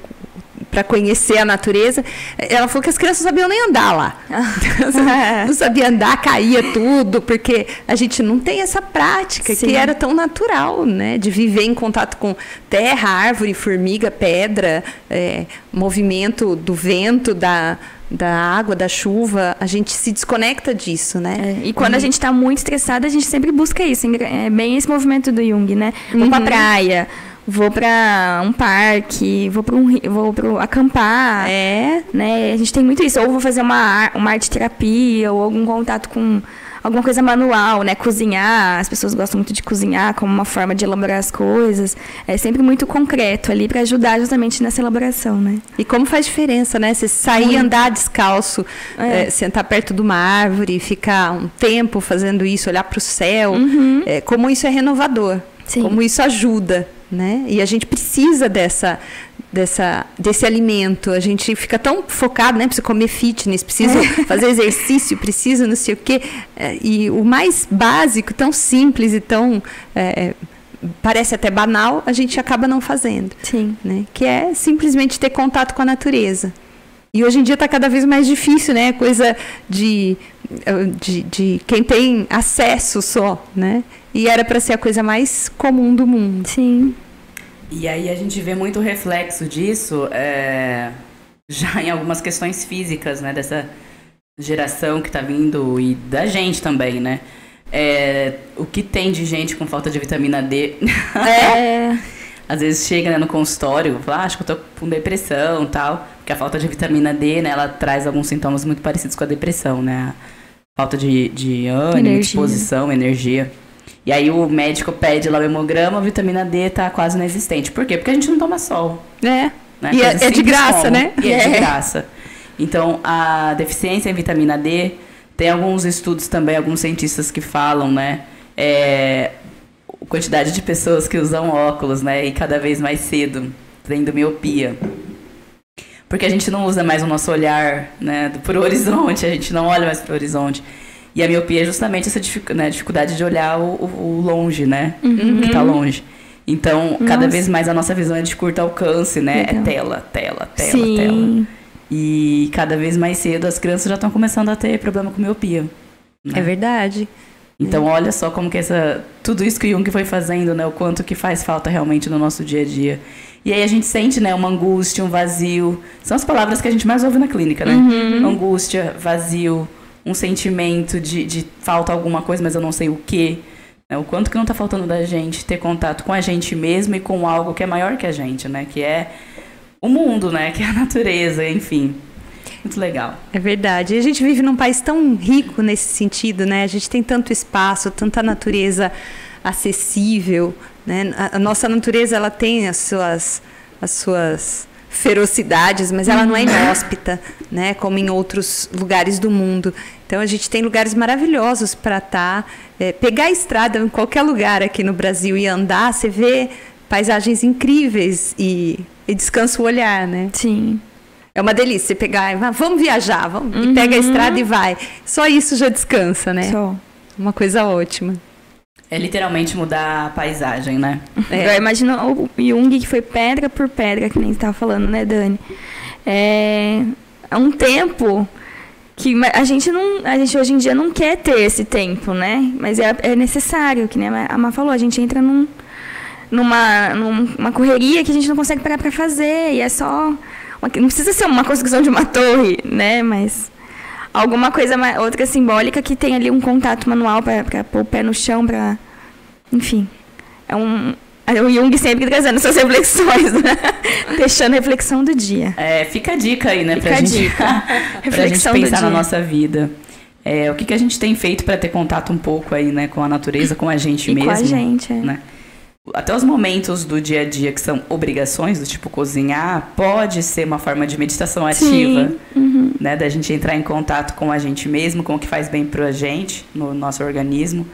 Speaker 1: para conhecer a natureza. Ela falou que as crianças não sabiam nem andar lá. não sabia andar, caía tudo, porque a gente não tem essa prática
Speaker 3: Sim.
Speaker 1: que era tão natural, né? De viver em contato com terra, árvore, formiga, pedra, é, movimento do vento, da, da água, da chuva. A gente se desconecta disso, né?
Speaker 3: É, E quando a gente tá muito estressada, a gente sempre busca isso. É bem esse movimento do Jung, né? Vou pra praia, vou pra um parque, vou pra um vou pro acampar.
Speaker 1: É.
Speaker 3: né? A gente tem muito isso. Ou vou fazer uma, uma arte terapia, ou algum contato com alguma coisa manual, né? Cozinhar. As pessoas gostam muito de cozinhar como uma forma de elaborar as coisas. É sempre muito concreto ali para ajudar justamente nessa elaboração, né?
Speaker 1: E como faz diferença, né? Você sair andar descalço,
Speaker 3: É.
Speaker 1: eh, sentar perto de uma árvore, ficar um tempo fazendo isso, olhar para o céu, eh, como isso é renovador,
Speaker 3: Sim.
Speaker 1: como isso ajuda, né? E a gente precisa dessa, dessa, desse alimento. A gente fica tão focado, né? Precisa comer fitness, precisa fazer exercício, precisa não sei o quê. Eh, E o mais básico, tão simples e tão eh, parece até banal, a gente acaba não fazendo
Speaker 3: Sim.
Speaker 1: né? Que é simplesmente ter contato com a natureza. E hoje em dia está cada vez mais difícil, né? Coisa de, de, de quem tem acesso só, né? E era para ser a coisa mais comum do mundo.
Speaker 3: Sim.
Speaker 2: E aí a gente vê muito reflexo disso é, já em algumas questões físicas, né? Dessa geração que tá vindo e da gente também, né? É, o que tem de gente com falta de vitamina D?
Speaker 3: É.
Speaker 2: Às vezes chega né, no consultório, fala, ah, acho que eu tô com depressão e tal. Porque a falta de vitamina D, né, ela traz alguns sintomas muito parecidos com a depressão, né? Falta de, de ânimo,
Speaker 3: Energia.
Speaker 2: disposição, energia. E aí o médico pede lá o hemograma, a vitamina D tá quase inexistente. Por quê? Porque a gente não toma sol.
Speaker 1: É.
Speaker 2: Né?
Speaker 1: E é- é de graça,
Speaker 2: como.
Speaker 1: né?
Speaker 2: E é, de
Speaker 1: É.
Speaker 2: graça. Então, a deficiência em vitamina D, tem alguns estudos também, alguns cientistas que falam, né? É, a quantidade de pessoas que usam óculos, né? E cada vez mais cedo, tendo miopia. Porque a gente não usa mais o nosso olhar, né? do- Pro horizonte, a gente não olha mais pro horizonte. E a miopia é justamente essa dificu- né, dificuldade de olhar o, o- o longe, né? O que tá longe. Então, cada
Speaker 3: Uhum. Nossa.
Speaker 2: vez mais a nossa visão é de curto alcance, né? É
Speaker 3: Legal.
Speaker 2: tela, tela, tela,
Speaker 3: Sim.
Speaker 2: tela. E cada vez mais cedo as crianças já estão começando a ter problema com miopia. né?
Speaker 1: É verdade.
Speaker 2: Então olha só como que essa tudo isso que o Jung foi fazendo, né, o quanto que faz falta realmente no nosso dia a dia. E aí a gente sente, né, uma angústia, um vazio. São as palavras que a gente mais ouve na clínica, né? Angústia, vazio, um sentimento de, de falta alguma coisa, mas eu não sei o quê. Né? O quanto que não tá faltando da gente ter contato com a gente mesmo e com algo que é maior que a gente, né? Que é o mundo, né? Que é a natureza, enfim. Muito legal.
Speaker 1: É verdade. E a gente vive num país tão rico nesse sentido, né? A gente tem tanto espaço, tanta natureza acessível, né? A, a nossa natureza ela tem as suas as suas ferocidades, mas ela não é inóspita, né? Como em outros lugares do mundo. Então a gente tem lugares maravilhosos para estar, é, pegar a estrada em qualquer lugar aqui no Brasil e andar, você vê paisagens incríveis e, e descansa o olhar, né?
Speaker 3: Sim.
Speaker 1: É uma delícia você pegar e vamos viajar, vamos, e pega a estrada e vai. Só isso já descansa, né?
Speaker 3: Só.
Speaker 1: Uma coisa ótima.
Speaker 2: É literalmente mudar a paisagem, né?
Speaker 3: Eu imagino o Jung que foi pedra por pedra, que nem você estava falando, né, Dani? É, um tempo que ma- a gente não, a gente hoje em dia não quer ter esse tempo, né? Mas é, é necessário, que nem a Má falou, a gente entra num, numa, numa correria que a gente não consegue parar para fazer e é só uma- não precisa ser uma construção de uma torre, né? Mas alguma coisa, outra simbólica que tem ali um contato manual para pôr o pé no chão, para. Enfim. É um. É o Jung sempre trazendo suas reflexões, né? Deixando a reflexão do dia.
Speaker 2: É, fica a dica aí, né?
Speaker 3: Fica
Speaker 2: pra
Speaker 3: a
Speaker 2: gente,
Speaker 3: dica.
Speaker 2: pra gente pensar na nossa vida. É, o que, que a gente tem feito para ter contato um pouco aí, né, com a natureza, com a gente
Speaker 3: e
Speaker 2: mesmo.
Speaker 3: Com a gente, é.
Speaker 2: né? Até os momentos do dia a dia que são obrigações, do tipo cozinhar, pode ser uma forma de meditação ativa,
Speaker 3: Uhum.
Speaker 2: né? Da gente entrar em contato com a gente mesmo, com o que faz bem pra gente, no nosso organismo,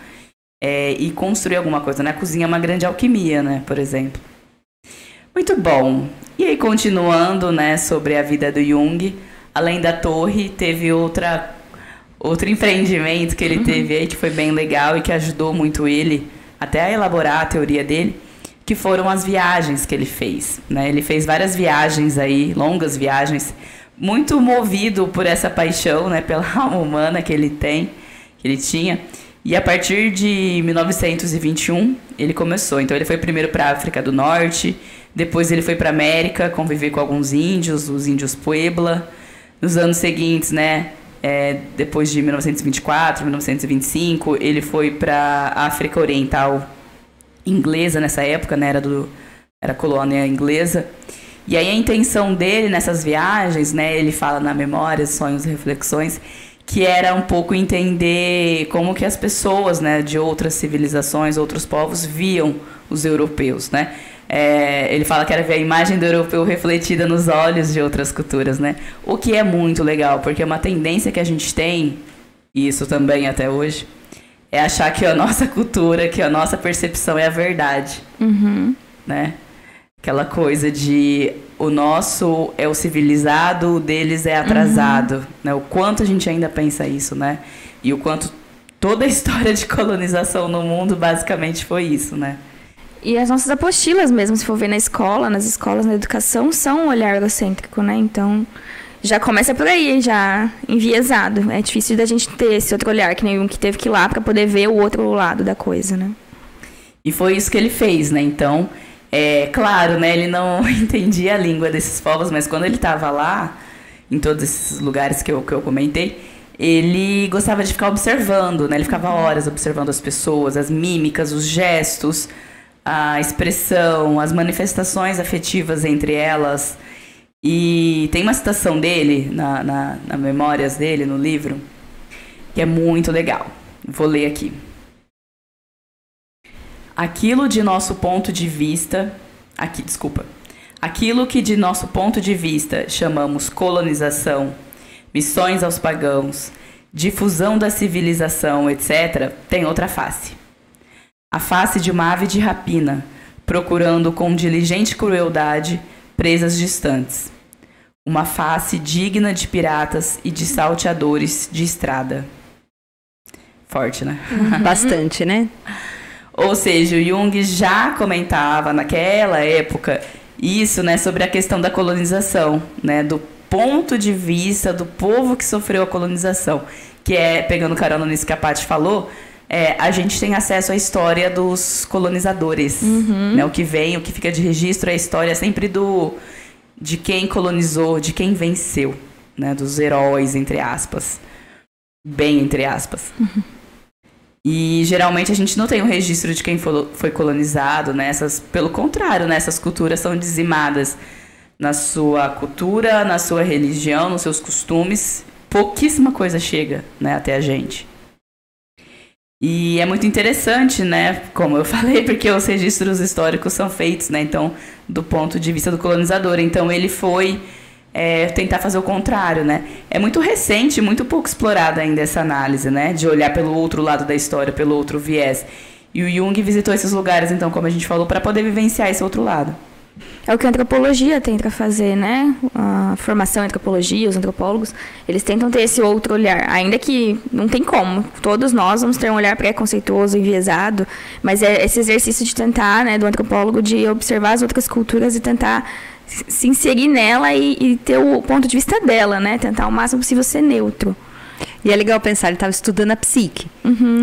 Speaker 2: é, e construir alguma coisa, né? Cozinha é uma grande alquimia, né? Por exemplo. Muito bom. E aí, continuando, né, sobre a vida do Jung, além da torre, teve outra, outro empreendimento que ele teve aí que foi bem legal e que ajudou muito ele até elaborar a teoria dele, que foram as viagens que ele fez. Né? Ele fez várias viagens aí, longas viagens, muito movido por essa paixão, né, pela alma humana que ele tem, que ele tinha. E a partir de 1921 ele começou. Então ele foi primeiro para a África do Norte, depois ele foi para América conviver com alguns índios, os índios Puebla. Nos anos seguintes, né, é, depois de 1924, 1925, ele foi para África Oriental inglesa nessa época, né, era do era colônia inglesa. E aí a intenção dele nessas viagens, né, ele fala na Memórias, Sonhos Reflexões, que era um pouco entender como que as pessoas, né, de outras civilizações, outros povos viam os europeus, né? É, ele fala que era ver a imagem do europeu refletida nos olhos de outras culturas, né? O que é muito legal, porque é uma tendência que a gente tem, e isso também até hoje, é achar que a nossa cultura, que a nossa percepção é a verdade,
Speaker 3: Uhum.
Speaker 2: né? Aquela coisa de o nosso é o civilizado, o deles é atrasado, né? O quanto a gente ainda pensa isso, né? E o quanto toda a história de colonização no mundo basicamente foi isso, né?
Speaker 3: E as nossas apostilas mesmo, se for ver na escola, nas escolas, na educação, são um olhar egocêntrico, né? Então, já começa por aí, já enviesado. É difícil da gente ter esse outro olhar, que nem um que teve que ir lá para poder ver o outro lado da coisa, né?
Speaker 2: E foi isso que ele fez, né? Então, é claro, né? Ele não entendia a língua desses povos, mas quando ele estava lá, em todos esses lugares que eu, que eu comentei, ele gostava de ficar observando, né? Ele ficava horas observando as pessoas, as mímicas, os gestos, a expressão, as manifestações afetivas entre elas. E tem uma citação dele, na, na, na memórias dele, no livro, que é muito legal. Vou ler aqui. Aquilo de nosso ponto de vista. Aqui, desculpa. Aquilo que de nosso ponto de vista chamamos colonização, missões aos pagãos, difusão da civilização, etc., tem outra face. A face de uma ave de rapina, procurando com diligente crueldade presas distantes. Uma face digna de piratas e de salteadores de estrada. Forte, né?
Speaker 1: Bastante, né?
Speaker 2: Ou seja, o Jung já comentava naquela época isso, né, sobre a questão da colonização, né, do ponto de vista do povo que sofreu a colonização, que é, pegando carona nisso que a Paty falou, é, a gente tem acesso à história dos colonizadores, né, o que vem, o que fica de registro é a história sempre do de quem colonizou, de quem venceu, né, dos heróis entre aspas, bem entre aspas. E geralmente a gente não tem um registro de quem fo- foi colonizado, né? Essas, pelo contrário, né? essas culturas são dizimadas na sua cultura, na sua religião, nos seus costumes. Pouquíssima coisa chega né, até a gente. E é muito interessante, né? Como eu falei, porque os registros históricos são feitos, né? Então, do ponto de vista do colonizador. Então, ele foi é, tentar fazer o contrário, né? É muito recente, muito pouco explorada ainda essa análise, né? De olhar pelo outro lado da história, pelo outro viés. E o Jung visitou esses lugares, então, como a gente falou, para poder vivenciar esse outro lado.
Speaker 3: É o que a antropologia tenta fazer, né? A formação em antropologia, os antropólogos, eles tentam ter esse outro olhar, ainda que não tem como. Todos nós vamos ter um olhar preconceituoso, enviesado, mas é esse exercício de tentar, né, do antropólogo, de observar as outras culturas e tentar se inserir nela e, e ter o ponto de vista dela, né? Tentar o máximo possível ser neutro.
Speaker 1: E é legal pensar, ele estava estudando a psique,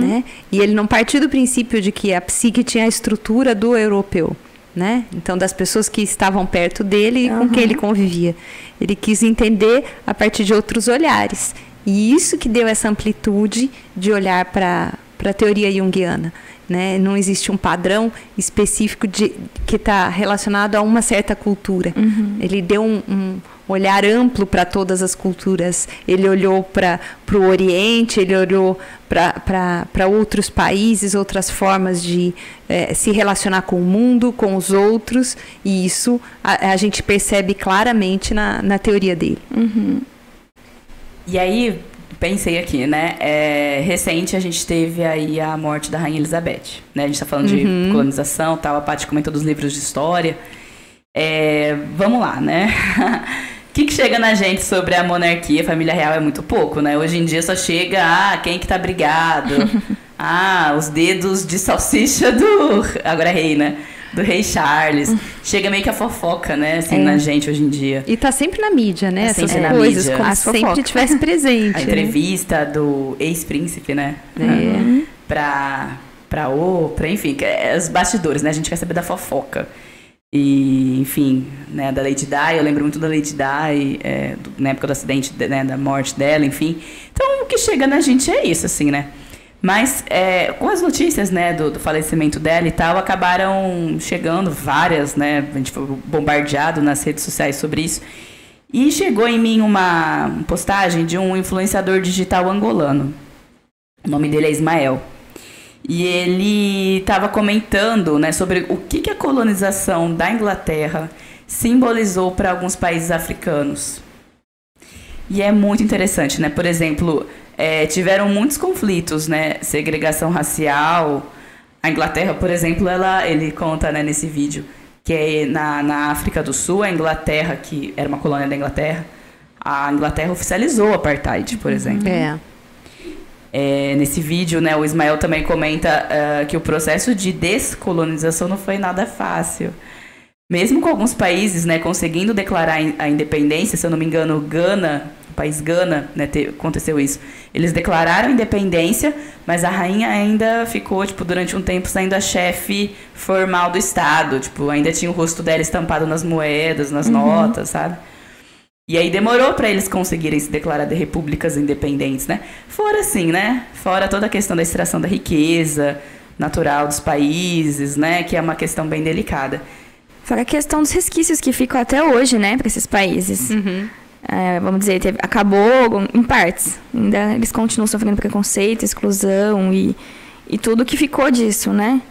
Speaker 1: né? E ele não partiu do princípio de que a psique tinha a estrutura do europeu, né? Então, das pessoas que estavam perto dele e com quem ele convivia. Ele quis entender a partir de outros olhares. E isso que deu essa amplitude de olhar para a teoria junguiana. Né? Não existe um padrão específico de, que está relacionado a uma certa cultura. Uhum. Ele deu um, um olhar amplo para todas as culturas. Ele olhou para o Oriente, ele olhou para outros países, outras formas de é, se relacionar com o mundo, com os outros, e isso a, a gente percebe claramente na, na teoria dele.
Speaker 2: Uhum. E aí, pensei aqui, né? É, recente a gente teve aí a morte da Rainha Elizabeth. Né? A gente está falando uhum. de colonização tal, a Paty comentou dos livros de história. É, vamos lá, né? O que, que, chega na gente sobre a monarquia, a família real é muito pouco, né? Hoje em dia só chega, ah, quem que tá brigado? ah, os dedos de salsicha do. Agora é rei, né? Do rei Charles. Chega meio que a fofoca, né? Assim, é. na gente hoje em dia.
Speaker 1: E tá sempre na mídia, né? Tá Essas coisas, mídia. como se sempre tivesse presente.
Speaker 2: A né? entrevista do ex-príncipe, né? É. Uhum. Pra, pra Oprah, enfim, é, os bastidores, né? A gente quer saber da fofoca. E, enfim, né, da Lady Di, eu lembro muito da Lady Di, é, do, na época do acidente, né, da morte dela, enfim. Então, o que chega na gente é isso, assim, né? Mas, é, com as notícias, né, do, do, falecimento dela e tal, acabaram chegando várias, né? A gente foi bombardeado nas redes sociais sobre isso. E chegou em mim uma postagem de um influenciador digital angolano. O nome dele é Ismael. E ele estava comentando né, sobre o que, que a colonização da Inglaterra simbolizou para alguns países africanos. E é muito interessante, né? Por exemplo, é, tiveram muitos conflitos, né? Segregação racial. A Inglaterra, por exemplo, ela, ele conta né, nesse vídeo que é na, na África do Sul, a Inglaterra, que era uma colônia da Inglaterra, a Inglaterra oficializou o apartheid, por exemplo.
Speaker 1: É.
Speaker 2: É, nesse vídeo, né, o Ismael também comenta uh, que o processo de descolonização não foi nada fácil. Mesmo com alguns países né, conseguindo declarar a independência, se eu não me engano, Gana, o país Gana, né, te, aconteceu isso. Eles declararam a independência, mas a rainha ainda ficou, tipo, durante um tempo sendo a chefe formal do Estado. Tipo, ainda tinha o rosto dela estampado nas moedas, nas uhum. notas, sabe? E aí demorou para eles conseguirem se declarar de repúblicas independentes, né? Fora assim, né? Fora toda a questão da extração da riqueza natural dos países, né? Que é uma questão bem delicada.
Speaker 3: Fora a questão dos resquícios que ficam até hoje, né? Para esses países. Uhum. É, vamos dizer, teve, acabou em partes. Ainda eles continuam sofrendo preconceito, exclusão e, e tudo que ficou disso, né?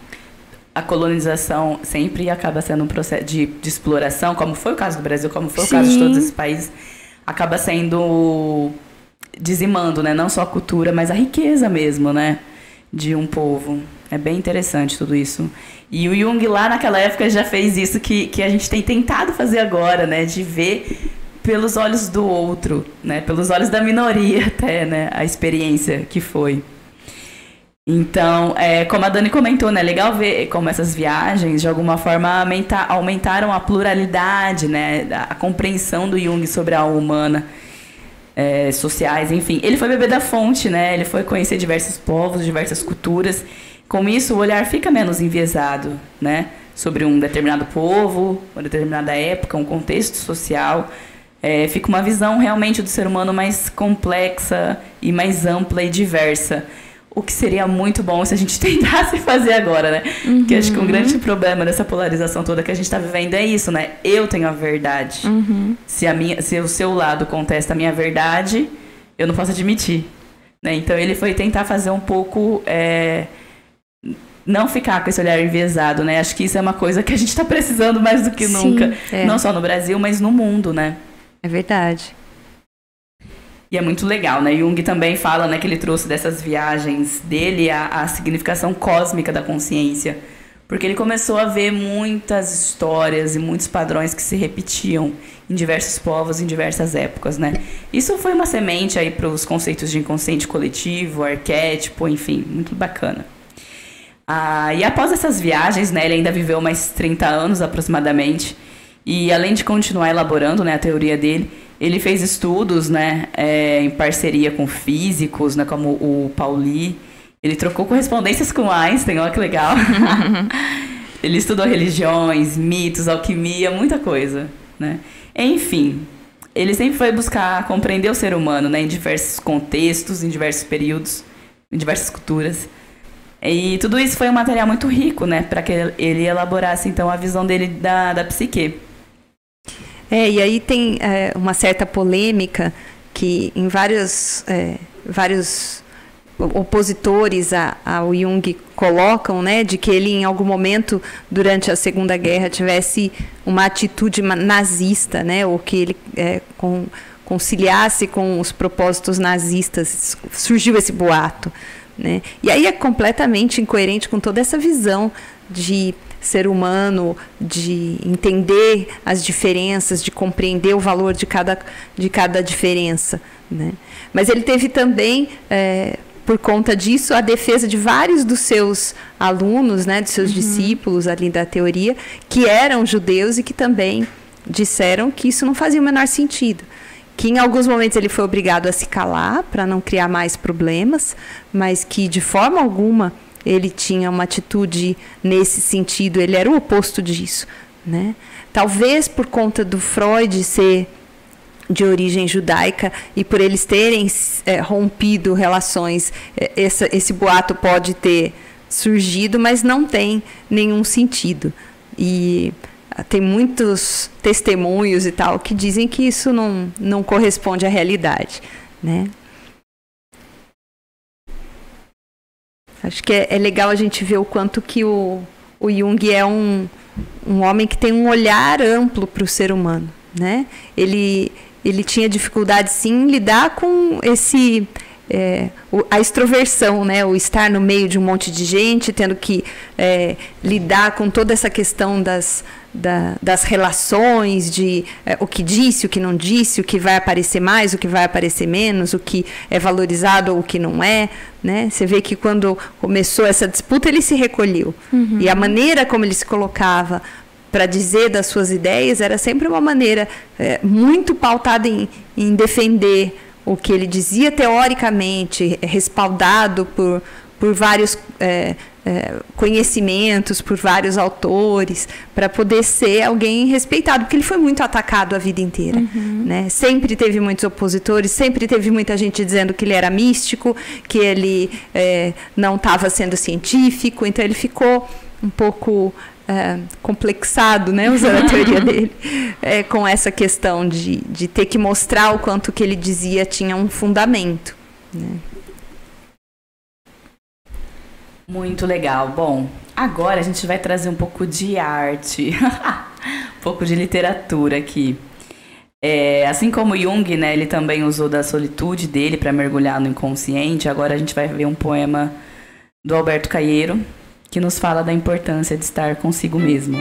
Speaker 2: A colonização sempre acaba sendo um processo de, de exploração, como foi o caso do Brasil, como foi Sim. o caso de todos esses países, acaba sendo dizimando, né? Não só a cultura, mas a riqueza mesmo, né? De um povo. É bem interessante tudo isso. E o Jung lá naquela época já fez isso que, que a gente tem tentado fazer agora, né? De ver pelos olhos do outro, né? Pelos olhos da minoria até, né? A experiência que foi. Então, é, como a Dani comentou, né, legal ver como essas viagens de alguma forma aumenta, aumentaram a pluralidade, né, a compreensão do Jung sobre a alma humana, é, sociais, enfim. Ele foi beber da fonte, né, ele foi conhecer diversos povos, diversas culturas. Com isso, o olhar fica menos enviesado, né, sobre um determinado povo, uma determinada época, um contexto social. É, fica uma visão realmente do ser humano mais complexa e mais ampla e diversa o que seria muito bom se a gente tentasse fazer agora, né? Uhum. Que acho que um grande problema dessa polarização toda que a gente está vivendo é isso, né? Eu tenho a verdade. Uhum. Se, a minha, se o seu lado contesta a minha verdade, eu não posso admitir. Né? Então ele foi tentar fazer um pouco. É, não ficar com esse olhar enviesado, né? Acho que isso é uma coisa que a gente está precisando mais do que Sim, nunca. É. Não só no Brasil, mas no mundo, né?
Speaker 1: É verdade.
Speaker 2: E é muito legal, né? Jung também fala né, que ele trouxe dessas viagens dele a, a significação cósmica da consciência. Porque ele começou a ver muitas histórias e muitos padrões que se repetiam em diversos povos, em diversas épocas, né? Isso foi uma semente aí para os conceitos de inconsciente coletivo, arquétipo, enfim, muito bacana. Ah, e após essas viagens, né, ele ainda viveu mais 30 anos aproximadamente. E além de continuar elaborando né, a teoria dele, ele fez estudos, né, é, em parceria com físicos, né, como o Pauli. Ele trocou correspondências com Einstein, olha que legal. ele estudou religiões, mitos, alquimia, muita coisa, né? Enfim, ele sempre foi buscar compreender o ser humano, né, em diversos contextos, em diversos períodos, em diversas culturas. E tudo isso foi um material muito rico, né, para que ele elaborasse então a visão dele da, da psique.
Speaker 1: É, e aí tem é, uma certa polêmica que em vários, é, vários opositores a, ao Jung colocam, né, de que ele em algum momento durante a Segunda Guerra tivesse uma atitude nazista, né, ou que ele é, com, conciliasse com os propósitos nazistas. Surgiu esse boato, né? E aí é completamente incoerente com toda essa visão de ser humano, de entender as diferenças, de compreender o valor de cada, de cada diferença. Né? Mas ele teve também, é, por conta disso, a defesa de vários dos seus alunos, né, de seus uhum. discípulos ali da teoria, que eram judeus e que também disseram que isso não fazia o menor sentido que em alguns momentos ele foi obrigado a se calar para não criar mais problemas, mas que de forma alguma ele tinha uma atitude nesse sentido, ele era o oposto disso, né? Talvez por conta do Freud ser de origem judaica e por eles terem é, rompido relações, é, essa, esse boato pode ter surgido, mas não tem nenhum sentido. E tem muitos testemunhos e tal que dizem que isso não, não corresponde à realidade, né? Acho que é, é legal a gente ver o quanto que o, o Jung é um, um homem que tem um olhar amplo para o ser humano, né? Ele, ele tinha dificuldade, sim, em lidar com esse é, a extroversão, né? o estar no meio de um monte de gente, tendo que é, lidar com toda essa questão das, da, das relações, de é, o que disse, o que não disse, o que vai aparecer mais, o que vai aparecer menos, o que é valorizado ou o que não é. Né? Você vê que quando começou essa disputa, ele se recolheu. Uhum. E a maneira como ele se colocava para dizer das suas ideias era sempre uma maneira é, muito pautada em, em defender o que ele dizia teoricamente, respaldado por, por vários é, é, conhecimentos, por vários autores, para poder ser alguém respeitado, porque ele foi muito atacado a vida inteira. Uhum. Né? Sempre teve muitos opositores, sempre teve muita gente dizendo que ele era místico, que ele é, não estava sendo científico, então ele ficou um pouco é, complexado, né, usando a teoria dele, é, com essa questão de, de ter que mostrar o quanto que ele dizia tinha um fundamento. Né?
Speaker 2: Muito legal. Bom, agora a gente vai trazer um pouco de arte, um pouco de literatura aqui. É, assim como Jung, né, ele também usou da solitude dele para mergulhar no inconsciente. Agora a gente vai ver um poema do Alberto Caieiro, que nos fala da importância de estar consigo mesmo.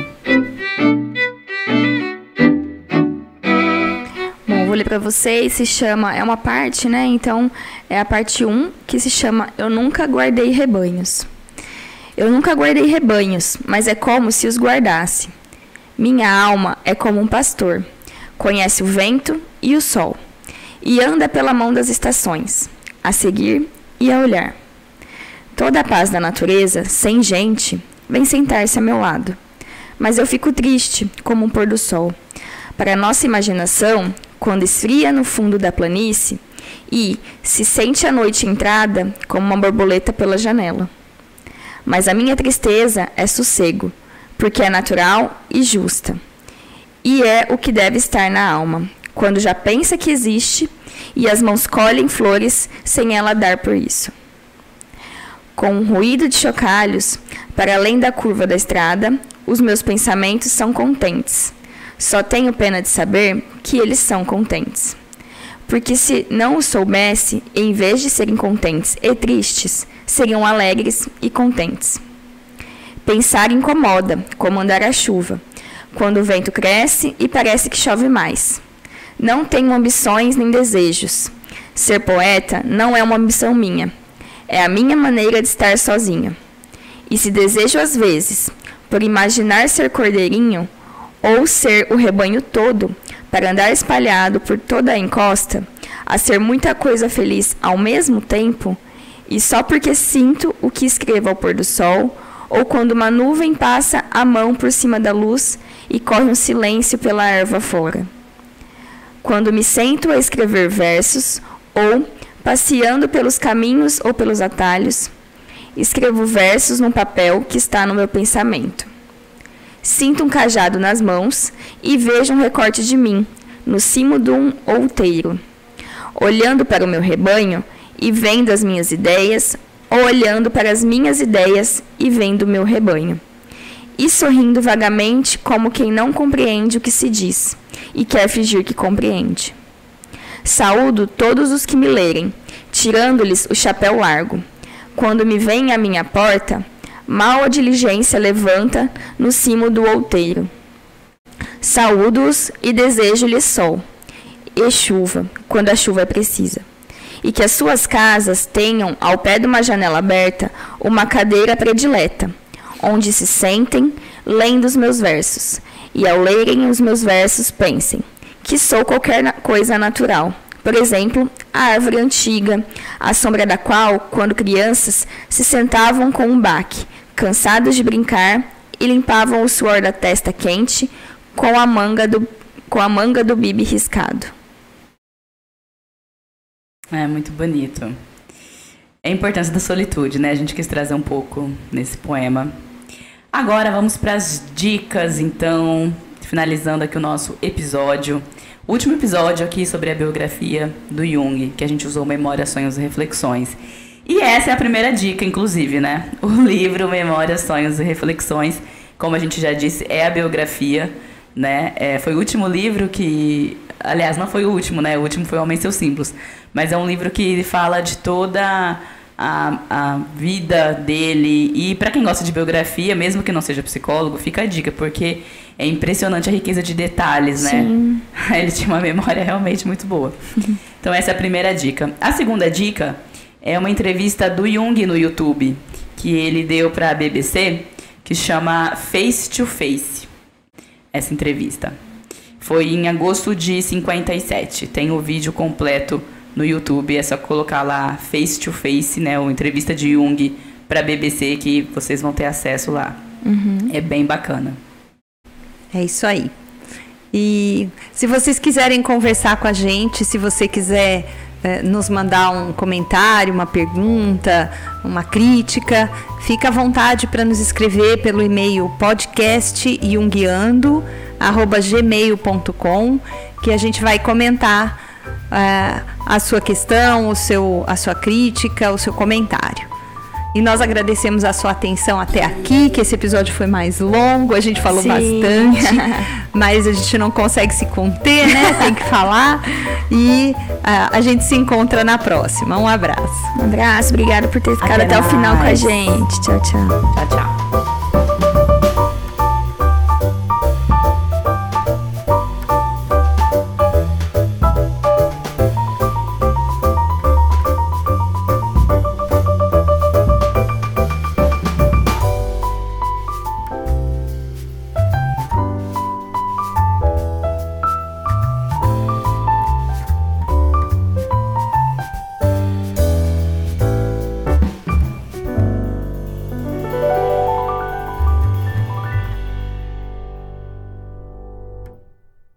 Speaker 3: Bom, vou ler para vocês, se chama, é uma parte, né? Então, é a parte 1, que se chama Eu nunca guardei rebanhos. Eu nunca guardei rebanhos, mas é como se os guardasse. Minha alma é como um pastor, conhece o vento e o sol, e anda pela mão das estações, a seguir e a olhar. Toda a paz da natureza, sem gente, vem sentar-se a meu lado. Mas eu fico triste, como um pôr do sol. Para nossa imaginação, quando esfria no fundo da planície, e se sente a noite entrada como uma borboleta pela janela. Mas a minha tristeza é sossego, porque é natural e justa. E é o que deve estar na alma, quando já pensa que existe e as mãos colhem flores sem ela dar por isso. Com um ruído de chocalhos, para além da curva da estrada, os meus pensamentos são contentes. Só tenho pena de saber que eles são contentes. Porque se não o soubesse, em vez de serem contentes e tristes, seriam alegres e contentes. Pensar incomoda, como andar a chuva, quando o vento cresce e parece que chove mais. Não tenho ambições nem desejos. Ser poeta não é uma ambição minha, é a minha maneira de estar sozinha. E se desejo às vezes, por imaginar ser cordeirinho, ou ser o rebanho todo, para andar espalhado por toda a encosta, a ser muita coisa feliz ao mesmo tempo, e só porque sinto o que escrevo ao pôr do sol, ou quando uma nuvem passa a mão por cima da luz e corre um silêncio pela erva fora. quando me sento a escrever versos ou passeando pelos caminhos ou pelos atalhos, escrevo versos num papel que está no meu pensamento. Sinto um cajado nas mãos e vejo um recorte de mim, no cimo de um outeiro. Olhando para o meu rebanho e vendo as minhas ideias, ou olhando para as minhas ideias e vendo o meu rebanho. E sorrindo vagamente, como quem não compreende o que se diz e quer fingir que compreende. Saúdo todos os que me lerem, tirando-lhes o chapéu largo. Quando me vem à minha porta, mal a diligência levanta no cimo do outeiro. Saúdo-os e desejo-lhes sol e chuva, quando a chuva é precisa. E que as suas casas tenham, ao pé de uma janela aberta, uma cadeira predileta, onde se sentem, lendo os meus versos, e ao lerem os meus versos pensem que sou qualquer coisa natural. Por exemplo, a árvore antiga, à sombra da qual, quando crianças, se sentavam com um baque, cansados de brincar, e limpavam o suor da testa quente com a manga do, com a manga do bibe riscado.
Speaker 2: É muito bonito. É a importância da solitude, né? A gente quis trazer um pouco nesse poema. Agora vamos para as dicas, então, finalizando aqui o nosso episódio. O último episódio aqui sobre a biografia do Jung, que a gente usou Memória, Sonhos e Reflexões. E essa é a primeira dica, inclusive, né? O livro Memória, Sonhos e Reflexões, como a gente já disse, é a biografia, né? É, foi o último livro que. Aliás, não foi o último, né? O último foi Homem e Seus Símbolos. Mas é um livro que fala de toda a, a vida dele. E para quem gosta de biografia, mesmo que não seja psicólogo, fica a dica, porque é impressionante a riqueza de detalhes, né?
Speaker 3: Sim.
Speaker 2: Ele tinha uma memória realmente muito boa. Então essa é a primeira dica. A segunda dica é uma entrevista do Jung no YouTube, que ele deu para a BBC, que chama Face to Face. Essa entrevista. Foi em agosto de 57. Tem o vídeo completo no YouTube, é só colocar lá Face to Face, né, ou entrevista de Jung para BBC que vocês vão ter acesso lá.
Speaker 3: Uhum.
Speaker 2: É bem bacana.
Speaker 1: É isso aí. E se vocês quiserem conversar com a gente, se você quiser eh, nos mandar um comentário, uma pergunta, uma crítica, fica à vontade para nos escrever pelo e-mail podcastjungiando@gmail.com, que a gente vai comentar eh, a sua questão, o seu, a sua crítica, o seu comentário. E nós agradecemos a sua atenção até aqui, que esse episódio foi mais longo, a gente falou
Speaker 3: Sim.
Speaker 1: bastante, mas a gente não consegue se conter, né? Tem que falar. E ah, a gente se encontra na próxima. Um abraço.
Speaker 3: Um abraço, obrigada por ter ficado
Speaker 2: Até
Speaker 3: até, o final com a gente. Tchau, tchau.
Speaker 2: Tchau, tchau.